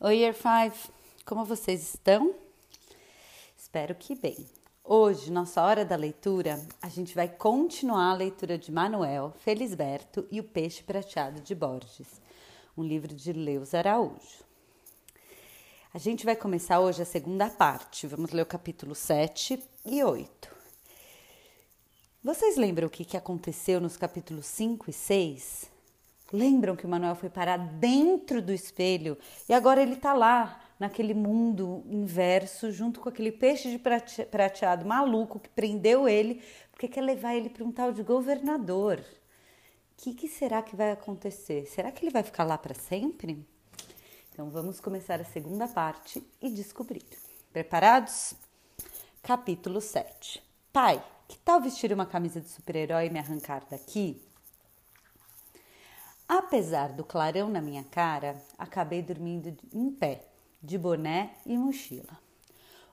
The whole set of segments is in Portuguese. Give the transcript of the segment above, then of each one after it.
Oi, Year 5, como vocês estão? Espero que bem. Hoje, nossa hora da leitura, a gente vai continuar a leitura de Manuel Felisberto e o Peixe Prateado de Borges, um livro de Leus Araújo. A gente vai começar hoje a segunda parte, vamos ler o capítulo 7 e 8. Vocês lembram o que, aconteceu nos capítulos 5 e 6? Lembram que o Manuel foi parar dentro do espelho e agora ele está lá, naquele mundo inverso, junto com aquele peixe de prateado maluco que prendeu ele, porque quer levar ele para um tal de governador. O que, que será que vai acontecer? Será que ele vai ficar lá para sempre? Então vamos começar a segunda parte e descobrir. Preparados? Capítulo 7. Pai, que tal vestir uma camisa de super-herói e me arrancar daqui? Apesar do clarão na minha cara, acabei dormindo em pé, de boné e mochila.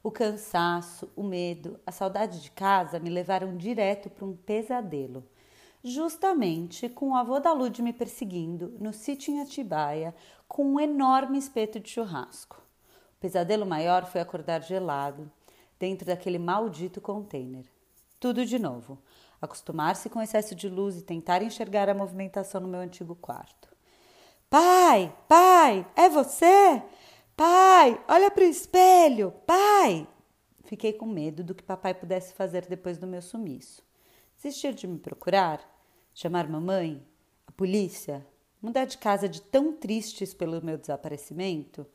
O cansaço, o medo, a saudade de casa me levaram direto para um pesadelo. Justamente com o avô da Lud me perseguindo no sítio em Atibaia com um enorme espeto de churrasco. O pesadelo maior foi acordar gelado, dentro daquele maldito container. Tudo de novo acostumar-se com excesso de luz e tentar enxergar a movimentação no meu antigo quarto. Pai, pai, é você? Pai, olha para o espelho, pai! Fiquei com medo do que papai pudesse fazer depois do meu sumiço. Desistir de me procurar? Chamar mamãe? A polícia? Mudar de casa de tão tristes pelo meu desaparecimento?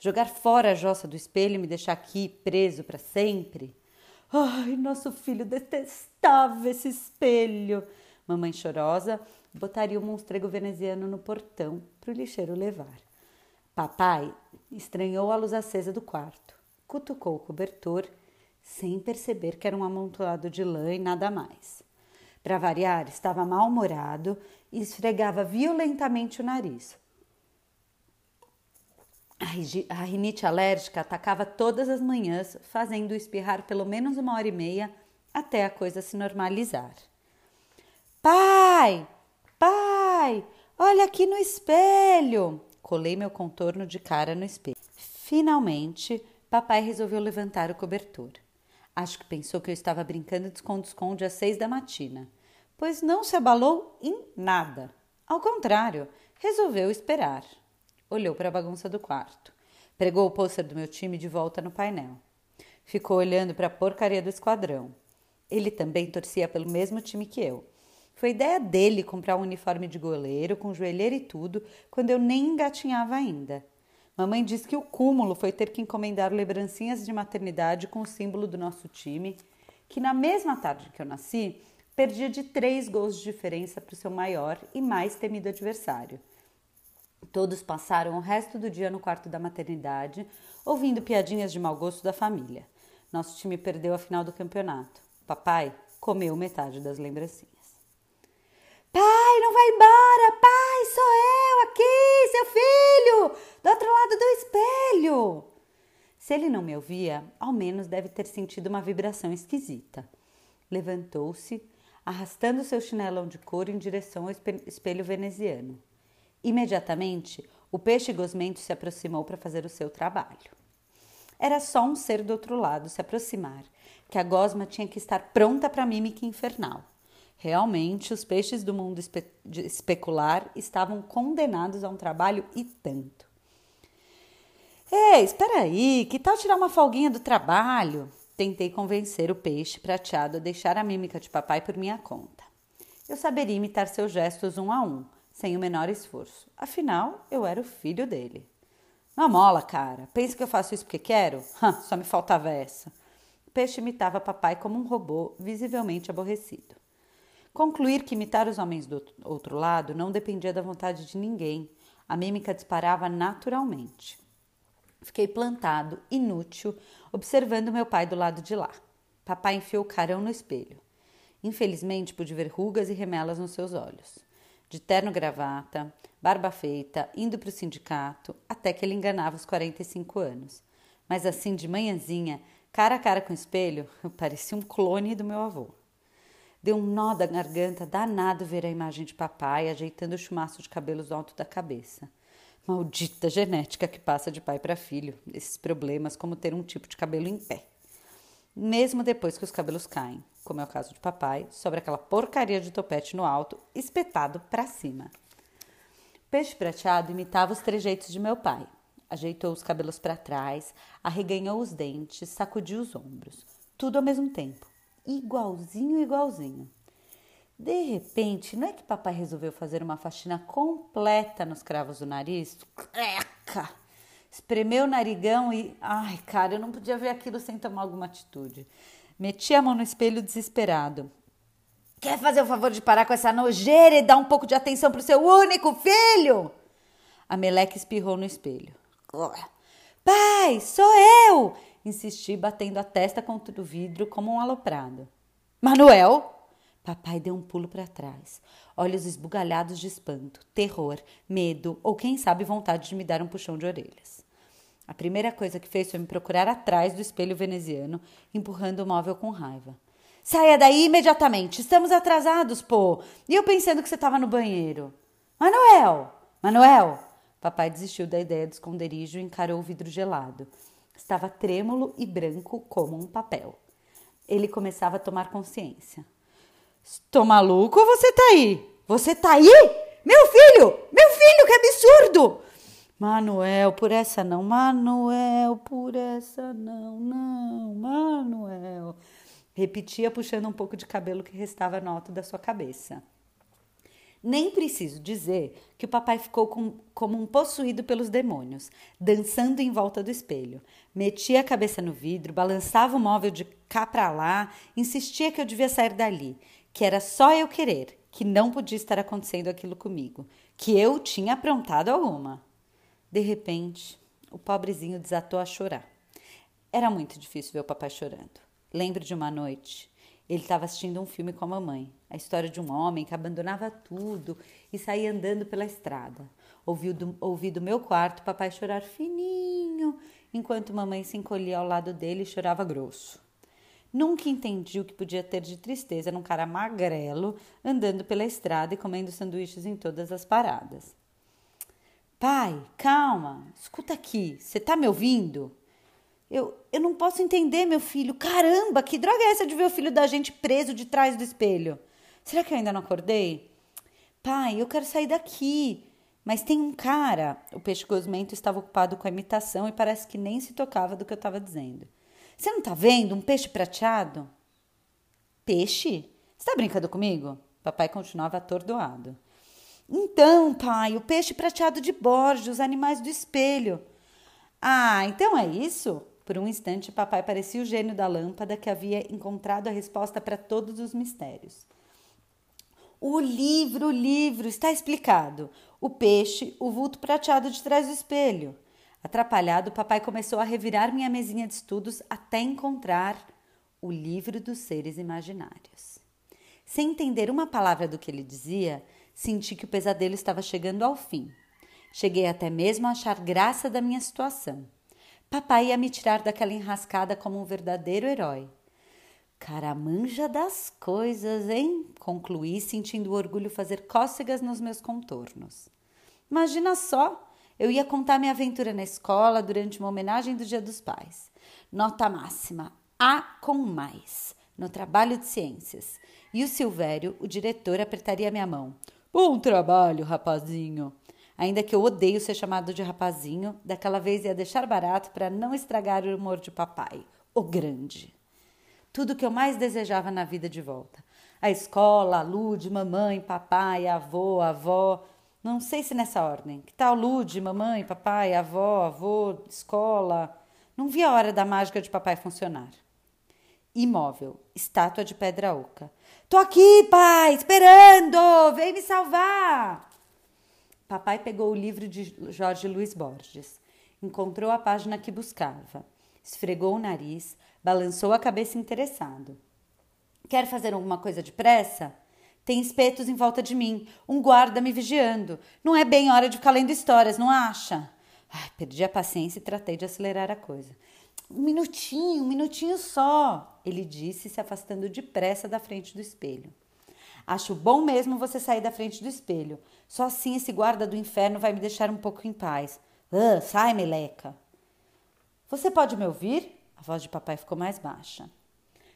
Jogar fora a jossa do espelho e me deixar aqui preso para sempre? Ai, nosso filho detestava esse espelho. Mamãe chorosa botaria o monstrego veneziano no portão para o lixeiro levar. Papai estranhou a luz acesa do quarto, cutucou o cobertor, sem perceber que era um amontoado de lã e nada mais. Para variar, estava mal-humorado e esfregava violentamente o nariz. A rinite alérgica atacava todas as manhãs, fazendo espirrar pelo menos uma hora e meia até a coisa se normalizar. Pai! Pai! Olha aqui no espelho! Colei meu contorno de cara no espelho. Finalmente, papai resolveu levantar o cobertor. Acho que pensou que eu estava brincando de esconde-esconde às seis da matina, pois não se abalou em nada. Ao contrário, resolveu esperar olhou para a bagunça do quarto. Pregou o pôster do meu time de volta no painel. Ficou olhando para a porcaria do esquadrão. Ele também torcia pelo mesmo time que eu. Foi ideia dele comprar um uniforme de goleiro, com joelheira e tudo, quando eu nem engatinhava ainda. Mamãe disse que o cúmulo foi ter que encomendar lembrancinhas de maternidade com o símbolo do nosso time, que na mesma tarde que eu nasci, perdia de três gols de diferença para o seu maior e mais temido adversário. Todos passaram o resto do dia no quarto da maternidade, ouvindo piadinhas de mau gosto da família. Nosso time perdeu a final do campeonato. Papai comeu metade das lembrancinhas. Pai, não vai embora! Pai, sou eu aqui, seu filho, do outro lado do espelho! Se ele não me ouvia, ao menos deve ter sentido uma vibração esquisita. Levantou-se, arrastando seu chinelão de couro em direção ao espelho veneziano. Imediatamente, o peixe gosmento se aproximou para fazer o seu trabalho. Era só um ser do outro lado se aproximar, que a gosma tinha que estar pronta para a mímica infernal. Realmente, os peixes do mundo espe especular estavam condenados a um trabalho e tanto. Ei, espera aí, que tal tirar uma folguinha do trabalho? Tentei convencer o peixe prateado a deixar a mímica de papai por minha conta. Eu saberia imitar seus gestos um a um, sem o menor esforço. Afinal, eu era o filho dele. Não mola, cara. Pensa que eu faço isso porque quero? Só me faltava essa. O peixe imitava papai como um robô, visivelmente aborrecido. Concluir que imitar os homens do outro lado não dependia da vontade de ninguém. A mímica disparava naturalmente. Fiquei plantado, inútil, observando meu pai do lado de lá. Papai enfiou o carão no espelho. Infelizmente, pude ver rugas e remelas nos seus olhos de terno gravata, barba feita, indo para o sindicato, até que ele enganava os 45 anos. Mas assim, de manhãzinha, cara a cara com o espelho, eu parecia um clone do meu avô. Deu um nó da garganta danado ver a imagem de papai ajeitando o chumaço de cabelos alto da cabeça. Maldita genética que passa de pai para filho. Esses problemas, como ter um tipo de cabelo em pé. Mesmo depois que os cabelos caem, como é o caso de papai, sobre aquela porcaria de topete no alto, espetado para cima. Peixe prateado imitava os trejeitos de meu pai. Ajeitou os cabelos para trás, arreganhou os dentes, sacudiu os ombros. Tudo ao mesmo tempo. Igualzinho, igualzinho. De repente, não é que papai resolveu fazer uma faxina completa nos cravos do nariz? Eca! Espremeu o narigão e. Ai, cara, eu não podia ver aquilo sem tomar alguma atitude. Meti a mão no espelho desesperado. Quer fazer o favor de parar com essa nojeira e dar um pouco de atenção pro seu único filho? A meleca espirrou no espelho. Pai, sou eu! Insisti, batendo a testa contra o vidro como um aloprado. Manuel! Papai deu um pulo para trás, olhos esbugalhados de espanto, terror, medo ou quem sabe vontade de me dar um puxão de orelhas. A primeira coisa que fez foi me procurar atrás do espelho veneziano, empurrando o móvel com raiva. Saia daí imediatamente, estamos atrasados, pô! E eu pensando que você estava no banheiro. Manuel! Manuel! Papai desistiu da ideia do esconderijo e encarou o vidro gelado. Estava trêmulo e branco como um papel. Ele começava a tomar consciência. Estou maluco ou você tá aí? Você tá aí? Meu filho! Meu filho, que absurdo! Manuel, por essa não. Manuel, por essa não. Não, Manuel. Repetia, puxando um pouco de cabelo que restava no alto da sua cabeça. Nem preciso dizer que o papai ficou com, como um possuído pelos demônios, dançando em volta do espelho. Metia a cabeça no vidro, balançava o móvel de cá para lá, insistia que eu devia sair dali que era só eu querer, que não podia estar acontecendo aquilo comigo, que eu tinha aprontado alguma. De repente, o pobrezinho desatou a chorar. Era muito difícil ver o papai chorando. Lembro de uma noite. Ele estava assistindo um filme com a mamãe, a história de um homem que abandonava tudo e saía andando pela estrada. Ouvi do, ouvi do meu quarto o papai chorar fininho, enquanto mamãe se encolhia ao lado dele e chorava grosso. Nunca entendi o que podia ter de tristeza num cara magrelo andando pela estrada e comendo sanduíches em todas as paradas. Pai, calma, escuta aqui, você tá me ouvindo? Eu, eu não posso entender, meu filho. Caramba, que droga é essa de ver o filho da gente preso de trás do espelho? Será que eu ainda não acordei? Pai, eu quero sair daqui. Mas tem um cara. O peixe gosmento estava ocupado com a imitação e parece que nem se tocava do que eu estava dizendo. Você não tá vendo um peixe prateado? Peixe? Você tá brincando comigo? Papai continuava atordoado. Então, pai, o peixe prateado de Borges, os animais do espelho. Ah, então é isso? Por um instante, papai parecia o gênio da lâmpada que havia encontrado a resposta para todos os mistérios. O livro, o livro, está explicado. O peixe, o vulto prateado de trás do espelho. Atrapalhado, papai começou a revirar minha mesinha de estudos até encontrar o livro dos seres imaginários. Sem entender uma palavra do que ele dizia, senti que o pesadelo estava chegando ao fim. Cheguei até mesmo a achar graça da minha situação. Papai ia me tirar daquela enrascada como um verdadeiro herói. Caramanja das coisas, hein? Concluí, sentindo o orgulho fazer cócegas nos meus contornos. Imagina só eu ia contar minha aventura na escola durante uma homenagem do Dia dos Pais. Nota máxima: A com mais, no trabalho de ciências. E o Silvério, o diretor, apertaria minha mão. Bom trabalho, rapazinho. Ainda que eu odeio ser chamado de rapazinho, daquela vez ia deixar barato para não estragar o humor de papai, o grande. Tudo que eu mais desejava na vida de volta. A escola, a Lude, mamãe, papai, avô, avó, não sei se nessa ordem. Que tal Lude, mamãe, papai, avó, avô, escola? Não vi a hora da mágica de papai funcionar. Imóvel, estátua de pedra oca. Tô aqui, pai, esperando! Vem me salvar! Papai pegou o livro de Jorge Luiz Borges. Encontrou a página que buscava. Esfregou o nariz, balançou a cabeça interessado. Quer fazer alguma coisa depressa? Tem espetos em volta de mim, um guarda me vigiando. Não é bem hora de ficar lendo histórias, não acha? Ai, perdi a paciência e tratei de acelerar a coisa. Um minutinho, um minutinho só, ele disse, se afastando depressa da frente do espelho. Acho bom mesmo você sair da frente do espelho. Só assim esse guarda do inferno vai me deixar um pouco em paz. Ah, sai, meleca. Você pode me ouvir? A voz de papai ficou mais baixa.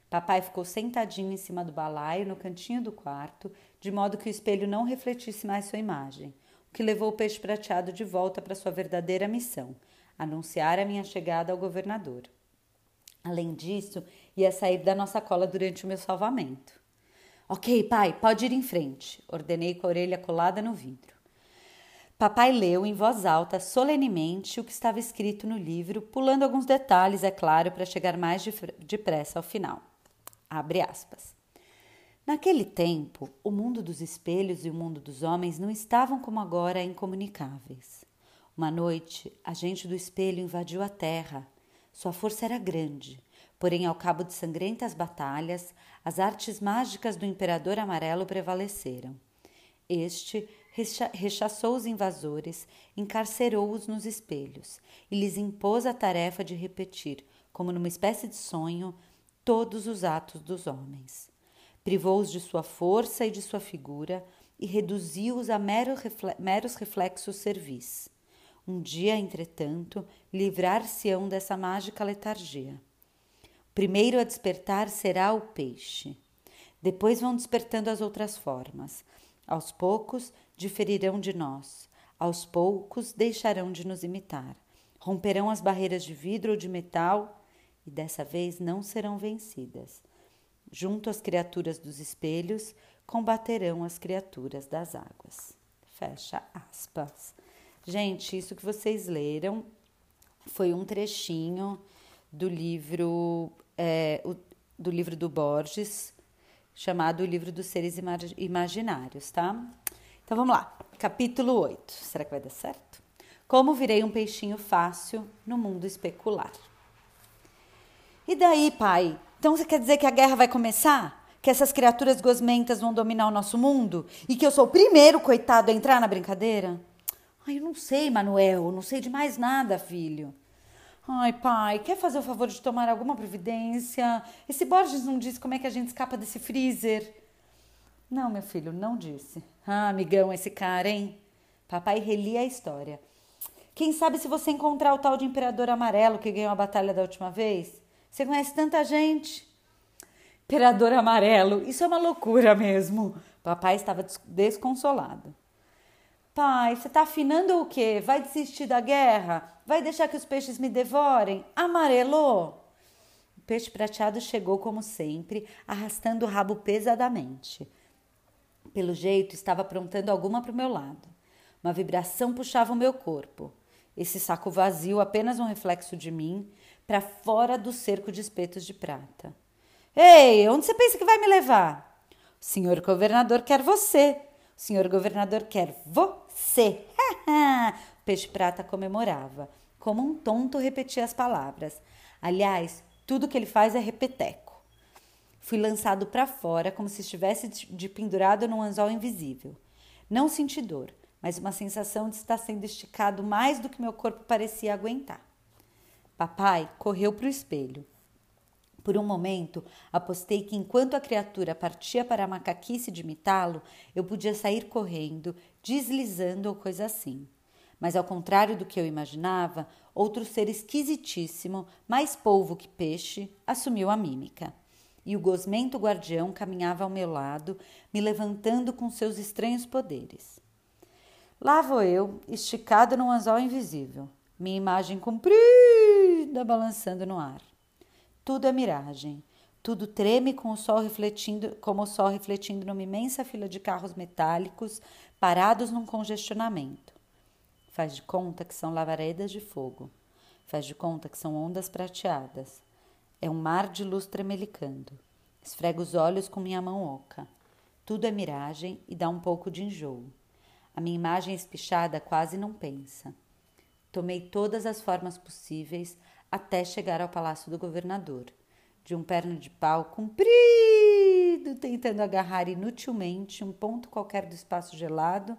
Papai ficou sentadinho em cima do balaio no cantinho do quarto, de modo que o espelho não refletisse mais sua imagem, o que levou o peixe prateado de volta para sua verdadeira missão, anunciar a minha chegada ao governador. Além disso, ia sair da nossa cola durante o meu salvamento. Ok, pai, pode ir em frente, ordenei com a orelha colada no vidro. Papai leu em voz alta, solenemente, o que estava escrito no livro, pulando alguns detalhes, é claro, para chegar mais depressa ao final. Abre aspas. Naquele tempo, o mundo dos espelhos e o mundo dos homens não estavam como agora incomunicáveis. Uma noite, a gente do espelho invadiu a terra. Sua força era grande, porém, ao cabo de sangrentas batalhas, as artes mágicas do Imperador Amarelo prevaleceram. Este rechaçou os invasores, encarcerou-os nos espelhos e lhes impôs a tarefa de repetir, como numa espécie de sonho, todos os atos dos homens. Privou-os de sua força e de sua figura e reduziu-os a meros reflexos servis. Um dia, entretanto, livrar-se-ão dessa mágica letargia. O primeiro a despertar será o peixe. Depois vão despertando as outras formas. Aos poucos diferirão de nós. Aos poucos deixarão de nos imitar. Romperão as barreiras de vidro ou de metal e dessa vez não serão vencidas. Junto às criaturas dos espelhos, combaterão as criaturas das águas. Fecha aspas. Gente, isso que vocês leram foi um trechinho do livro é, o, do livro do Borges, chamado O Livro dos Seres Imaginários, tá? Então vamos lá. Capítulo 8. Será que vai dar certo? Como virei um peixinho fácil no mundo especular. E daí, pai? Então você quer dizer que a guerra vai começar? Que essas criaturas gosmentas vão dominar o nosso mundo? E que eu sou o primeiro coitado a entrar na brincadeira? Ai, eu não sei, Manuel, não sei de mais nada, filho. Ai, pai, quer fazer o favor de tomar alguma providência? Esse Borges não disse como é que a gente escapa desse freezer. Não, meu filho, não disse. Ah, amigão, esse cara, hein? Papai relia a história. Quem sabe se você encontrar o tal de Imperador Amarelo que ganhou a batalha da última vez? Você conhece tanta gente. Imperador amarelo, isso é uma loucura mesmo. Papai estava desconsolado. Pai, você está afinando o quê? Vai desistir da guerra? Vai deixar que os peixes me devorem? Amarelou? O peixe prateado chegou como sempre, arrastando o rabo pesadamente. Pelo jeito, estava aprontando alguma para o meu lado. Uma vibração puxava o meu corpo. Esse saco vazio, apenas um reflexo de mim, para fora do cerco de espetos de prata. Ei, onde você pensa que vai me levar? O senhor governador quer você. Senhor governador quer você. o peixe prata comemorava. Como um tonto repetia as palavras. Aliás, tudo que ele faz é repeteco. Fui lançado para fora como se estivesse de pendurado num anzol invisível. Não senti dor, mas uma sensação de estar sendo esticado mais do que meu corpo parecia aguentar. Papai correu para o espelho. Por um momento, apostei que enquanto a criatura partia para a macaquice de imitá-lo, eu podia sair correndo, deslizando ou coisa assim. Mas ao contrário do que eu imaginava, outro ser esquisitíssimo, mais polvo que peixe, assumiu a mímica. E o gosmento guardião caminhava ao meu lado, me levantando com seus estranhos poderes. Lá vou eu, esticado num anzol invisível, minha imagem comprida balançando no ar. Tudo é miragem. Tudo treme com o sol refletindo, como o sol refletindo numa imensa fila de carros metálicos parados num congestionamento. Faz de conta que são lavaredas de fogo. Faz de conta que são ondas prateadas. É um mar de luz tremelicando. Esfrego os olhos com minha mão oca. Tudo é miragem e dá um pouco de enjoo. A minha imagem espichada quase não pensa. Tomei todas as formas possíveis até chegar ao palácio do governador, de um perno de pau comprido, tentando agarrar inutilmente um ponto qualquer do espaço gelado,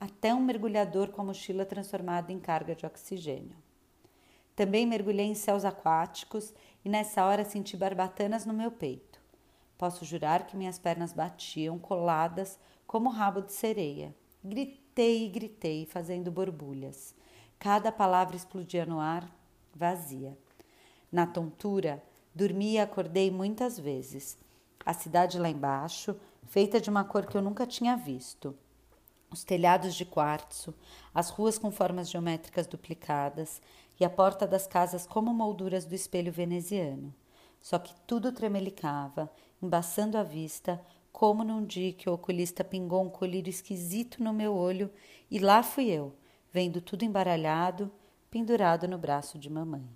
até um mergulhador com a mochila transformada em carga de oxigênio. Também mergulhei em céus aquáticos e nessa hora senti barbatanas no meu peito. Posso jurar que minhas pernas batiam coladas como rabo de sereia. Gritei e gritei, fazendo borbulhas. Cada palavra explodia no ar, vazia. Na tontura, dormi e acordei muitas vezes. A cidade lá embaixo, feita de uma cor que eu nunca tinha visto. Os telhados de quartzo, as ruas com formas geométricas duplicadas e a porta das casas como molduras do espelho veneziano. Só que tudo tremelicava, embaçando a vista, como num dia que o oculista pingou um colírio esquisito no meu olho e lá fui eu, vendo tudo embaralhado, pendurado no braço de mamãe.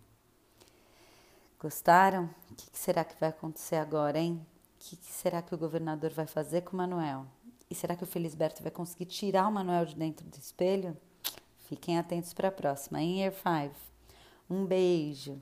Gostaram? O que será que vai acontecer agora, hein? O que será que o governador vai fazer com o Manuel? E será que o Felisberto vai conseguir tirar o Manuel de dentro do espelho? Fiquem atentos para a próxima. In Year 5. Um beijo.